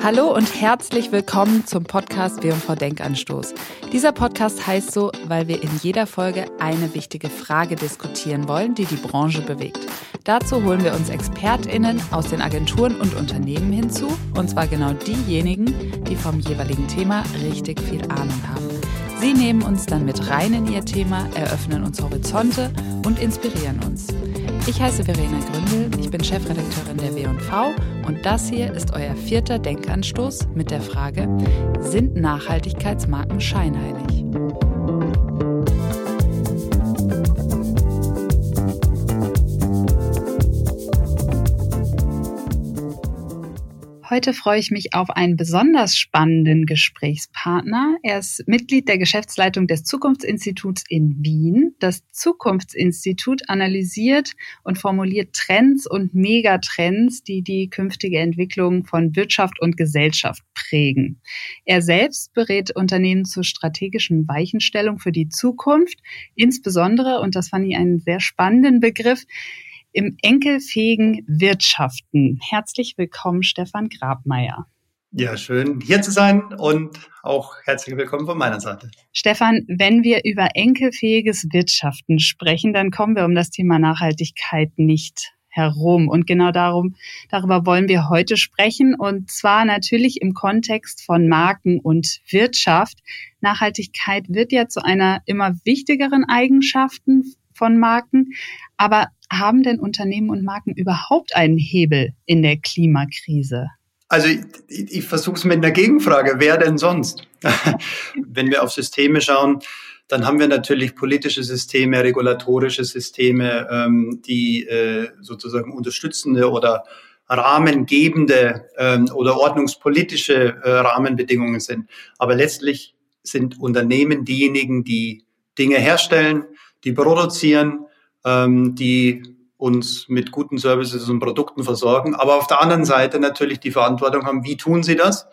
Hallo und herzlich willkommen zum Podcast W&V Denkanstoß. Dieser Podcast heißt so, weil wir in jeder Folge eine wichtige Frage diskutieren wollen, die die Branche bewegt. Dazu holen wir uns ExpertInnen aus den Agenturen und Unternehmen hinzu, und zwar genau diejenigen, die vom jeweiligen Thema richtig viel Ahnung haben. Sie nehmen uns dann mit rein in ihr Thema, eröffnen uns Horizonte und inspirieren uns. Ich heiße Verena Gründel, ich bin Chefredakteurin der W&V und das hier ist euer vierter Denkanstoß mit der Frage, sind Nachhaltigkeitsmarken scheinheilig? Heute freue ich mich auf einen besonders spannenden Gesprächspartner. Er ist Mitglied der Geschäftsleitung des Zukunftsinstituts in Wien. Das Zukunftsinstitut analysiert und formuliert Trends und Megatrends, die die künftige Entwicklung von Wirtschaft und Gesellschaft prägen. Er selbst berät Unternehmen zur strategischen Weichenstellung für die Zukunft, insbesondere, und das fand ich einen sehr spannenden Begriff, im enkelfähigen Wirtschaften. Herzlich willkommen, Stefan Grabmeier. Ja, schön hier zu sein und auch herzlich willkommen von meiner Seite. Stefan, wenn wir über enkelfähiges Wirtschaften sprechen, dann kommen wir um das Thema Nachhaltigkeit nicht herum. Und genau darum, darüber wollen wir heute sprechen. Und zwar natürlich im Kontext von Marken und Wirtschaft. Nachhaltigkeit wird ja zu einer immer wichtigeren Eigenschaften von Marken. Aber haben denn Unternehmen und Marken überhaupt einen Hebel in der Klimakrise? Also ich, ich versuche es mit einer Gegenfrage. Wer denn sonst? Wenn wir auf Systeme schauen, dann haben wir natürlich politische Systeme, regulatorische Systeme, ähm, die äh, sozusagen unterstützende oder rahmengebende ähm, oder ordnungspolitische äh, Rahmenbedingungen sind. Aber letztlich sind Unternehmen diejenigen, die Dinge herstellen, die produzieren, ähm, die uns mit guten Services und Produkten versorgen, aber auf der anderen Seite natürlich die Verantwortung haben, wie tun sie das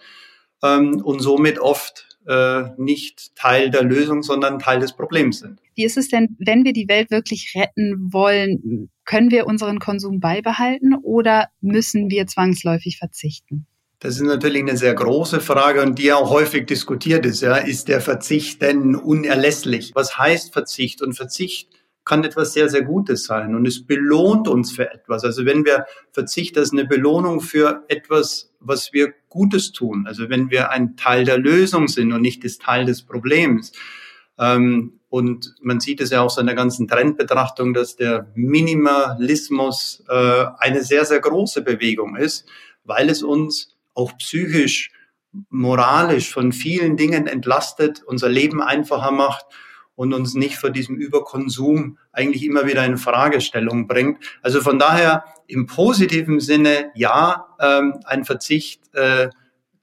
ähm, und somit oft äh, nicht Teil der Lösung, sondern Teil des Problems sind. Wie ist es denn, wenn wir die Welt wirklich retten wollen, können wir unseren Konsum beibehalten oder müssen wir zwangsläufig verzichten? Das ist natürlich eine sehr große Frage und die auch häufig diskutiert ist. Ja. Ist der Verzicht denn unerlässlich? Was heißt Verzicht? Und Verzicht kann etwas sehr, sehr Gutes sein und es belohnt uns für etwas. Also wenn wir Verzicht als eine Belohnung für etwas, was wir Gutes tun, also wenn wir ein Teil der Lösung sind und nicht das Teil des Problems. Ähm, und man sieht es ja auch so in der ganzen Trendbetrachtung, dass der Minimalismus äh, eine sehr, sehr große Bewegung ist, weil es uns auch psychisch, moralisch von vielen Dingen entlastet, unser Leben einfacher macht und uns nicht vor diesem Überkonsum eigentlich immer wieder in Fragestellung bringt. Also von daher im positiven Sinne, ja, ähm, ein Verzicht äh,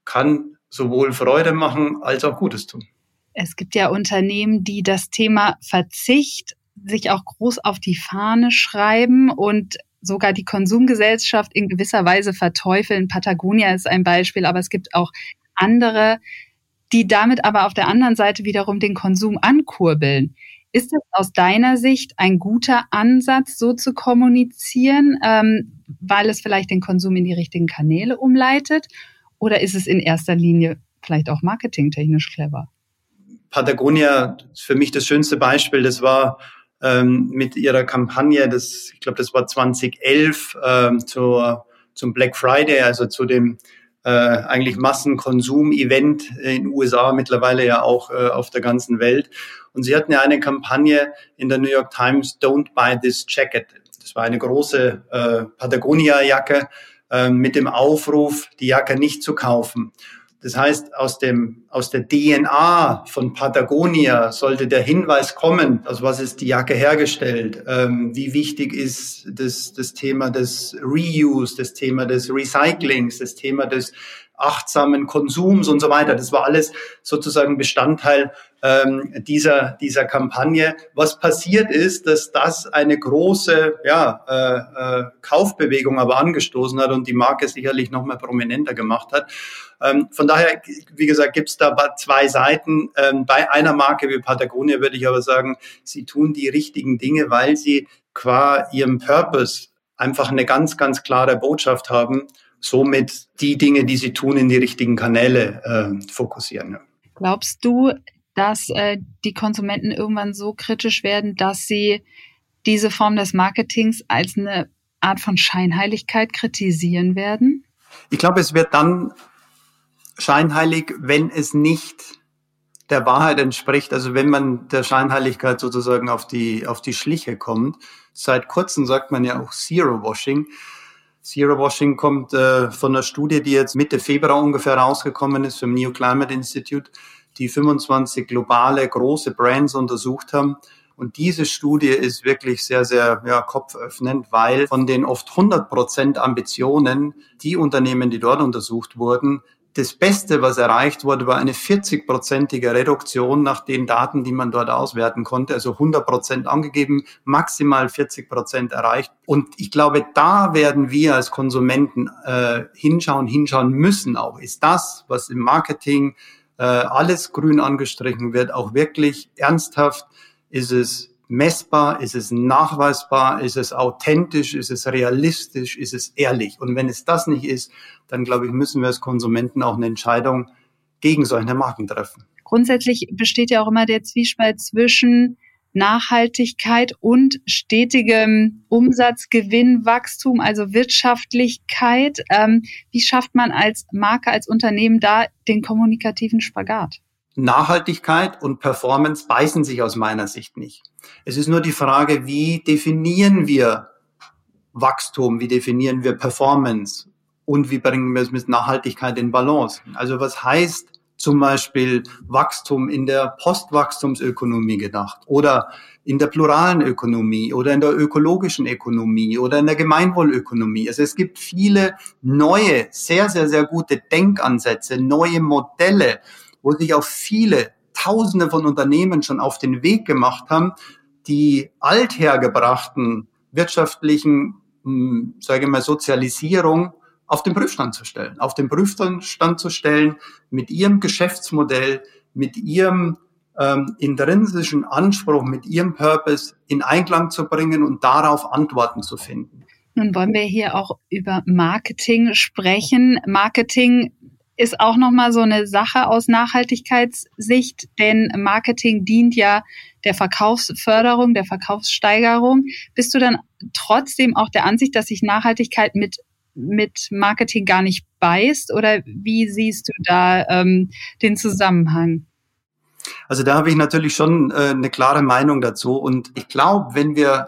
kann sowohl Freude machen als auch Gutes tun. Es gibt ja Unternehmen, die das Thema Verzicht sich auch groß auf die Fahne schreiben und sogar die Konsumgesellschaft in gewisser Weise verteufeln. Patagonia ist ein Beispiel, aber es gibt auch andere, die damit aber auf der anderen Seite wiederum den Konsum ankurbeln. Ist es aus deiner Sicht ein guter Ansatz, so zu kommunizieren, ähm, weil es vielleicht den Konsum in die richtigen Kanäle umleitet? Oder ist es in erster Linie vielleicht auch marketingtechnisch clever? Patagonia ist für mich das schönste Beispiel. Das war ähm, mit ihrer Kampagne, das, ich glaube, das war 2011 ähm, zur, zum Black Friday, also zu dem äh, eigentlich Massenkonsum-Event in USA, mittlerweile ja auch äh, auf der ganzen Welt. Und sie hatten ja eine Kampagne in der New York Times, Don't Buy This Jacket. Das war eine große äh, Patagonia-Jacke äh, mit dem Aufruf, die Jacke nicht zu kaufen. Das heißt, aus dem, aus der DNA von Patagonia sollte der Hinweis kommen, aus was ist die Jacke hergestellt, ähm, wie wichtig ist das, das Thema des Reuse, das Thema des Recyclings, das Thema des achtsamen Konsums und so weiter. Das war alles sozusagen Bestandteil ähm, dieser, dieser Kampagne. Was passiert ist, dass das eine große ja, äh, äh, Kaufbewegung aber angestoßen hat und die Marke sicherlich noch mehr prominenter gemacht hat. Ähm, von daher, wie gesagt, gibt es da zwei Seiten. Ähm, bei einer Marke wie Patagonia würde ich aber sagen, sie tun die richtigen Dinge, weil sie qua ihrem Purpose einfach eine ganz, ganz klare Botschaft haben somit die Dinge, die sie tun, in die richtigen Kanäle äh, fokussieren. Glaubst du, dass äh, die Konsumenten irgendwann so kritisch werden, dass sie diese Form des Marketings als eine Art von Scheinheiligkeit kritisieren werden? Ich glaube, es wird dann scheinheilig, wenn es nicht der Wahrheit entspricht, also wenn man der Scheinheiligkeit sozusagen auf die, auf die Schliche kommt. Seit kurzem sagt man ja auch Zero Washing. Zero Washing kommt äh, von einer Studie, die jetzt Mitte Februar ungefähr rausgekommen ist vom New Climate Institute, die 25 globale große Brands untersucht haben. Und diese Studie ist wirklich sehr, sehr ja, kopföffnend, weil von den oft 100 Prozent Ambitionen, die Unternehmen, die dort untersucht wurden, das Beste, was erreicht wurde, war eine 40-prozentige Reduktion nach den Daten, die man dort auswerten konnte. Also 100 Prozent angegeben, maximal 40 Prozent erreicht. Und ich glaube, da werden wir als Konsumenten äh, hinschauen, hinschauen müssen auch. Ist das, was im Marketing äh, alles grün angestrichen wird, auch wirklich ernsthaft? Ist es messbar? Ist es nachweisbar? Ist es authentisch? Ist es realistisch? Ist es ehrlich? Und wenn es das nicht ist, dann glaube ich, müssen wir als Konsumenten auch eine Entscheidung gegen solche Marken treffen. Grundsätzlich besteht ja auch immer der Zwiespalt zwischen Nachhaltigkeit und stetigem Umsatzgewinn, Wachstum, also Wirtschaftlichkeit. Ähm, wie schafft man als Marke, als Unternehmen da den kommunikativen Spagat? Nachhaltigkeit und Performance beißen sich aus meiner Sicht nicht. Es ist nur die Frage, wie definieren wir Wachstum, wie definieren wir Performance und wie bringen wir es mit Nachhaltigkeit in Balance. Also was heißt zum Beispiel Wachstum in der Postwachstumsökonomie gedacht oder in der pluralen Ökonomie oder in der ökologischen Ökonomie oder in der Gemeinwohlökonomie. Also es gibt viele neue, sehr, sehr, sehr gute Denkansätze, neue Modelle, wo sich auch viele Tausende von Unternehmen schon auf den Weg gemacht haben, die althergebrachten wirtschaftlichen, hm, sage ich mal, Sozialisierung auf den Prüfstand zu stellen, auf den Prüfstand zu stellen, mit ihrem Geschäftsmodell, mit ihrem ähm, intrinsischen Anspruch, mit ihrem Purpose in Einklang zu bringen und darauf Antworten zu finden. Nun wollen wir hier auch über Marketing sprechen. Marketing ist auch nochmal so eine Sache aus Nachhaltigkeitssicht, denn Marketing dient ja der Verkaufsförderung, der Verkaufssteigerung. Bist du dann trotzdem auch der Ansicht, dass sich Nachhaltigkeit mit, mit Marketing gar nicht beißt? Oder wie siehst du da ähm, den Zusammenhang? Also da habe ich natürlich schon äh, eine klare Meinung dazu. Und ich glaube, wenn wir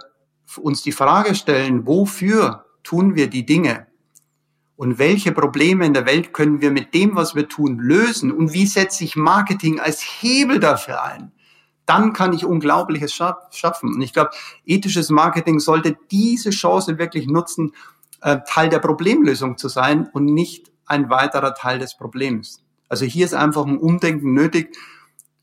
uns die Frage stellen, wofür tun wir die Dinge, und welche Probleme in der Welt können wir mit dem, was wir tun, lösen und wie setze ich Marketing als Hebel dafür ein, dann kann ich Unglaubliches schaffen. Und ich glaube, ethisches Marketing sollte diese Chance wirklich nutzen, äh, Teil der Problemlösung zu sein und nicht ein weiterer Teil des Problems. Also hier ist einfach ein Umdenken nötig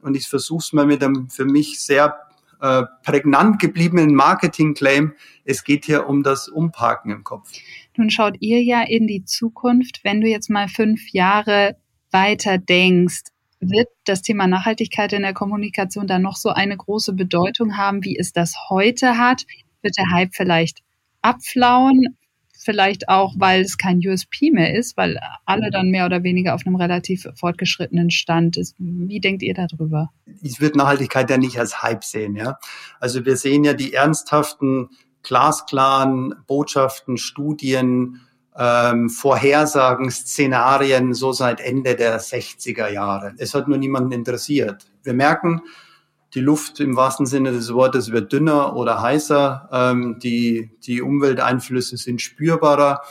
und ich versuche es mal mit einem für mich sehr äh, prägnant gebliebenen Marketing-Claim. Es geht hier um das Umparken im Kopf. Nun schaut ihr ja in die Zukunft. Wenn du jetzt mal fünf Jahre weiter denkst, wird das Thema Nachhaltigkeit in der Kommunikation dann noch so eine große Bedeutung haben, wie es das heute hat? Wird der Hype vielleicht abflauen? Vielleicht auch, weil es kein USP mehr ist, weil alle dann mehr oder weniger auf einem relativ fortgeschrittenen Stand ist. Wie denkt ihr darüber? Ich würde Nachhaltigkeit ja nicht als Hype sehen, ja. Also wir sehen ja die ernsthaften glasklaren Botschaften, Studien, ähm, Vorhersagen, Szenarien so seit Ende der 60er Jahre. Es hat nur niemanden interessiert. Wir merken, die Luft im wahrsten Sinne des Wortes wird dünner oder heißer, ähm, die, die Umwelteinflüsse sind spürbarer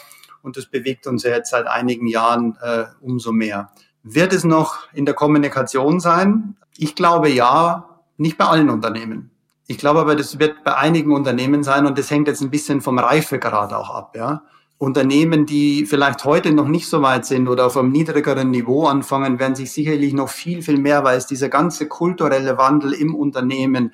und das bewegt uns ja jetzt seit einigen Jahren äh, umso mehr. Wird es noch in der Kommunikation sein? Ich glaube ja, nicht bei allen Unternehmen. Ich glaube aber, das wird bei einigen Unternehmen sein und das hängt jetzt ein bisschen vom Reifegrad auch ab, ja. Unternehmen, die vielleicht heute noch nicht so weit sind oder auf einem niedrigeren Niveau anfangen, werden sich sicherlich noch viel, viel mehr, weil es dieser ganze kulturelle Wandel im Unternehmen,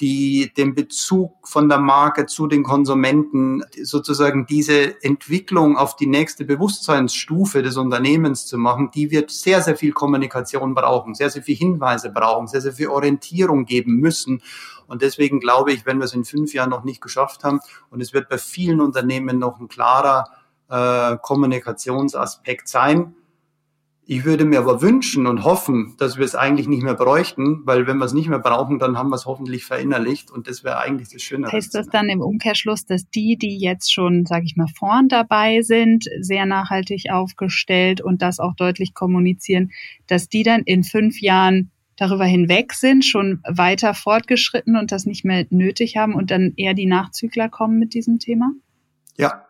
die den Bezug von der Marke zu den Konsumenten, sozusagen diese Entwicklung auf die nächste Bewusstseinsstufe des Unternehmens zu machen, die wird sehr, sehr viel Kommunikation brauchen, sehr, sehr viel Hinweise brauchen, sehr, sehr viel Orientierung geben müssen. Und deswegen glaube ich, wenn wir es in fünf Jahren noch nicht geschafft haben, und es wird bei vielen Unternehmen noch ein klarer äh, Kommunikationsaspekt sein. Ich würde mir aber wünschen und hoffen, dass wir es eigentlich nicht mehr bräuchten, weil wenn wir es nicht mehr brauchen, dann haben wir es hoffentlich verinnerlicht und das wäre eigentlich das Schöne. Heißt das dann im Umkehrschluss, dass die, die jetzt schon, sage ich mal, vorn dabei sind, sehr nachhaltig aufgestellt und das auch deutlich kommunizieren, dass die dann in fünf Jahren darüber hinweg sind, schon weiter fortgeschritten und das nicht mehr nötig haben und dann eher die Nachzügler kommen mit diesem Thema? Ja,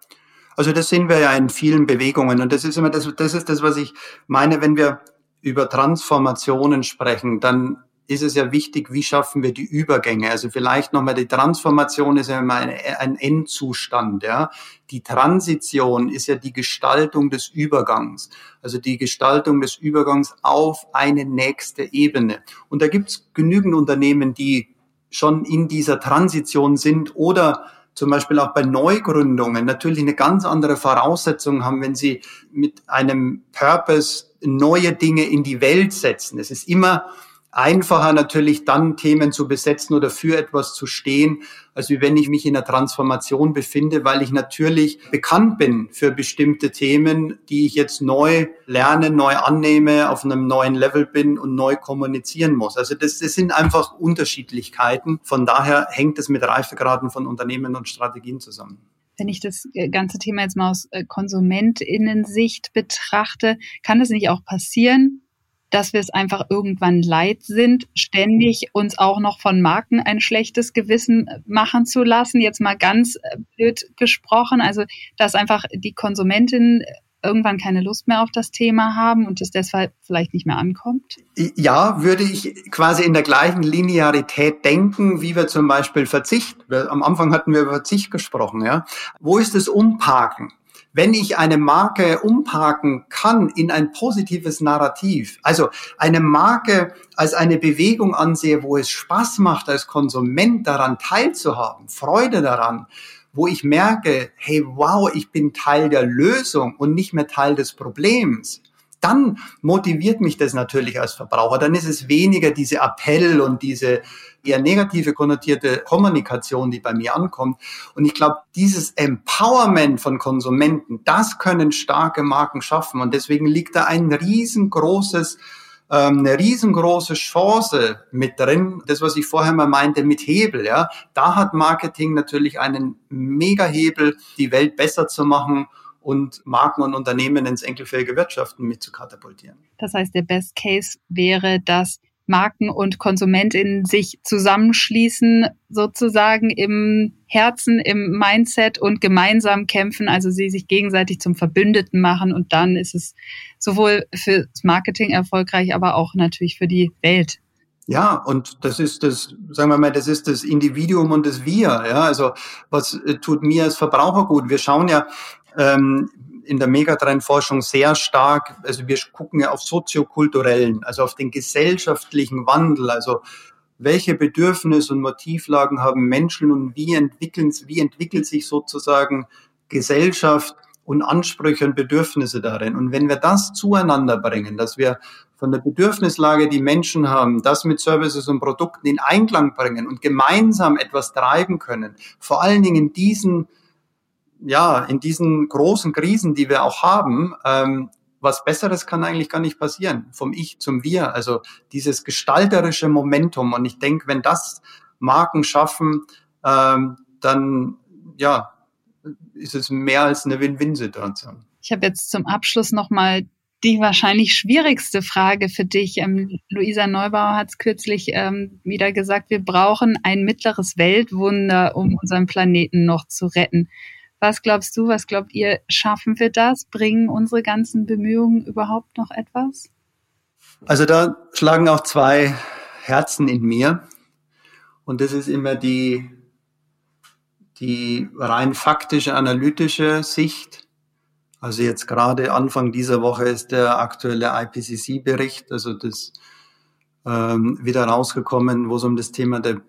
also das sehen wir ja in vielen Bewegungen und das ist immer das, das ist das, was ich meine, wenn wir über Transformationen sprechen, dann ist es ja wichtig, wie schaffen wir die Übergänge. Also vielleicht nochmal die Transformation ist ja immer ein, ein Endzustand. Ja. Die Transition ist ja die Gestaltung des Übergangs. Also die Gestaltung des Übergangs auf eine nächste Ebene. Und da gibt es genügend Unternehmen, die schon in dieser Transition sind oder zum Beispiel auch bei Neugründungen natürlich eine ganz andere Voraussetzung haben, wenn sie mit einem Purpose neue Dinge in die Welt setzen. Es ist immer einfacher natürlich dann Themen zu besetzen oder für etwas zu stehen, als wie wenn ich mich in einer Transformation befinde, weil ich natürlich bekannt bin für bestimmte Themen, die ich jetzt neu lerne, neu annehme, auf einem neuen Level bin und neu kommunizieren muss. Also das, das sind einfach Unterschiedlichkeiten. Von daher hängt es mit Reifegraden von Unternehmen und Strategien zusammen wenn ich das äh, ganze Thema jetzt mal aus äh, Konsumentinnensicht betrachte, kann es nicht auch passieren, dass wir es einfach irgendwann leid sind, ständig uns auch noch von Marken ein schlechtes Gewissen machen zu lassen. Jetzt mal ganz äh, blöd gesprochen. Also, dass einfach die Konsumentinnen irgendwann keine Lust mehr auf das Thema haben und es deshalb vielleicht nicht mehr ankommt? Ja, würde ich quasi in der gleichen Linearität denken, wie wir zum Beispiel Verzicht. Am Anfang hatten wir über Verzicht gesprochen, ja. Wo ist das Umparken? Wenn ich eine Marke umparken kann in ein positives Narrativ, also eine Marke als eine Bewegung ansehe, wo es Spaß macht, als Konsument daran teilzuhaben, Freude daran, wo ich merke, hey, wow, ich bin Teil der Lösung und nicht mehr Teil des Problems, dann motiviert mich das natürlich als Verbraucher. Dann ist es weniger diese Appell und diese eher negative konnotierte Kommunikation, die bei mir ankommt. Und ich glaube, dieses Empowerment von Konsumenten, das können starke Marken schaffen. Und deswegen liegt da ein riesengroßes ähm, eine riesengroße Chance mit drin. Das, was ich vorher mal meinte mit Hebel, ja, da hat Marketing natürlich einen Mega-Hebel, die Welt besser zu machen und Marken und Unternehmen ins enkelfähige Wirtschaften mit zu katapultieren. Das heißt, der Best Case wäre, dass Marken und KonsumentInnen sich zusammenschließen, sozusagen im Herzen, im Mindset und gemeinsam kämpfen, also sie sich gegenseitig zum Verbündeten machen und dann ist es sowohl fürs Marketing erfolgreich, aber auch natürlich für die Welt. Ja, und das ist das, sagen wir mal, das ist das Individuum und das Wir. Ja, also was äh, tut mir als Verbraucher gut? Wir schauen ja ähm, in der Megatrendforschung sehr stark, also wir gucken ja auf soziokulturellen, also auf den gesellschaftlichen Wandel, also welche Bedürfnisse und Motivlagen haben Menschen und wie entwickeln, wie entwickelt sich sozusagen Gesellschaft und Ansprüche und Bedürfnisse darin. Und wenn wir das zueinander bringen, dass wir von der Bedürfnislage, die Menschen haben, das mit Services und Produkten in Einklang bringen und gemeinsam etwas treiben können, vor allen Dingen in diesen ja, in diesen großen Krisen, die wir auch haben, ähm, was Besseres kann eigentlich gar nicht passieren. Vom Ich zum Wir. Also dieses gestalterische Momentum. Und ich denke, wenn das Marken schaffen, ähm, dann ja, ist es mehr als eine Win-Win-Situation. Ich habe jetzt zum Abschluss nochmal die wahrscheinlich schwierigste Frage für dich. Ähm, Luisa Neubauer hat es kürzlich ähm, wieder gesagt, wir brauchen ein mittleres Weltwunder, um unseren Planeten noch zu retten. Was glaubst du, was glaubt ihr, schaffen wir das? Bringen unsere ganzen Bemühungen überhaupt noch etwas? Also da schlagen auch zwei Herzen in mir. Und das ist immer die, die rein faktische, analytische Sicht. Also jetzt gerade Anfang dieser Woche ist der aktuelle IPCC-Bericht, also das ähm, wieder rausgekommen, wo es um das Thema der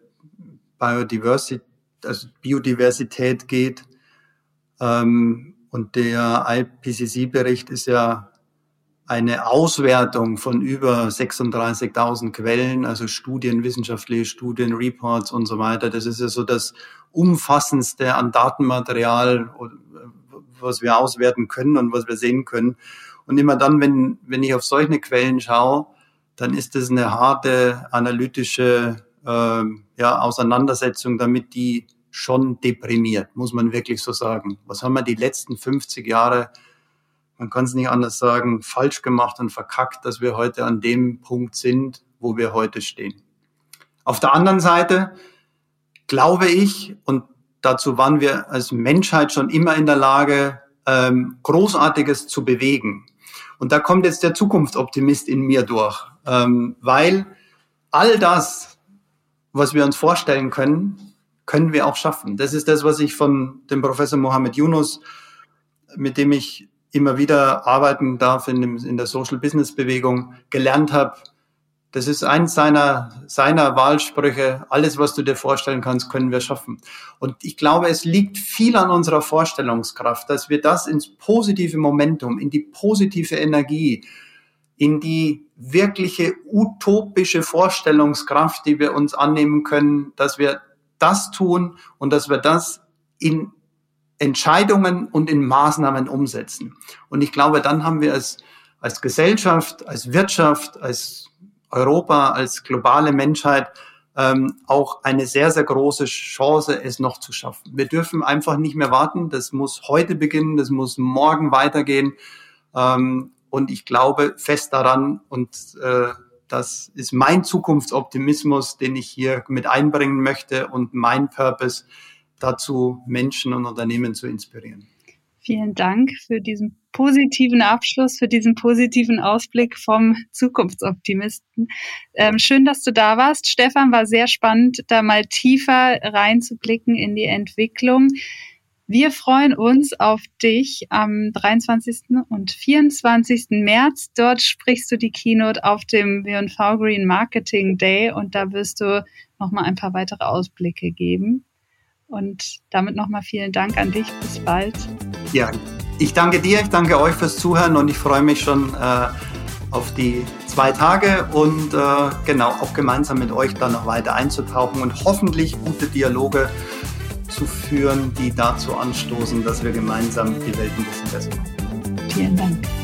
Biodiversität, also Biodiversität geht. Ähm, und der IPCC-Bericht ist ja eine Auswertung von über 36.000 Quellen, also Studien, wissenschaftliche Studien, Reports und so weiter. Das ist ja so das umfassendste an Datenmaterial, was wir auswerten können und was wir sehen können. Und immer dann, wenn, wenn ich auf solche Quellen schaue, dann ist es eine harte analytische äh, ja, Auseinandersetzung, damit die schon deprimiert, muss man wirklich so sagen. Was haben wir die letzten 50 Jahre, man kann es nicht anders sagen, falsch gemacht und verkackt, dass wir heute an dem Punkt sind, wo wir heute stehen. Auf der anderen Seite glaube ich, und dazu waren wir als Menschheit schon immer in der Lage, ähm, Großartiges zu bewegen. Und da kommt jetzt der Zukunftsoptimist in mir durch, ähm, weil all das, was wir uns vorstellen können, können wir auch schaffen. Das ist das, was ich von dem Professor Mohammed Yunus, mit dem ich immer wieder arbeiten darf in, dem, in der Social Business Bewegung, gelernt habe. Das ist eins seiner, seiner Wahlsprüche. Alles, was du dir vorstellen kannst, können wir schaffen. Und ich glaube, es liegt viel an unserer Vorstellungskraft, dass wir das ins positive Momentum, in die positive Energie, in die wirkliche utopische Vorstellungskraft, die wir uns annehmen können, dass wir das tun und dass wir das in Entscheidungen und in Maßnahmen umsetzen. Und ich glaube, dann haben wir es als Gesellschaft, als Wirtschaft, als Europa, als globale Menschheit ähm, auch eine sehr, sehr große Chance, es noch zu schaffen. Wir dürfen einfach nicht mehr warten. Das muss heute beginnen, das muss morgen weitergehen. Ähm, und ich glaube fest daran und äh, das ist mein Zukunftsoptimismus, den ich hier mit einbringen möchte und mein Purpose dazu, Menschen und Unternehmen zu inspirieren. Vielen Dank für diesen positiven Abschluss, für diesen positiven Ausblick vom Zukunftsoptimisten. Ähm, schön, dass du da warst. Stefan, war sehr spannend, da mal tiefer reinzublicken in die Entwicklung. Wir freuen uns auf dich am 23. und 24. März. Dort sprichst du die Keynote auf dem W&V Green Marketing Day und da wirst du nochmal ein paar weitere Ausblicke geben. Und damit nochmal vielen Dank an dich. Bis bald. Ja, ich danke dir, ich danke euch fürs Zuhören und ich freue mich schon äh, auf die zwei Tage und äh, genau auch gemeinsam mit euch dann noch weiter einzutauchen und hoffentlich gute Dialoge zu führen, die dazu anstoßen, dass wir gemeinsam die Welt ein bisschen besser machen. Vielen Dank.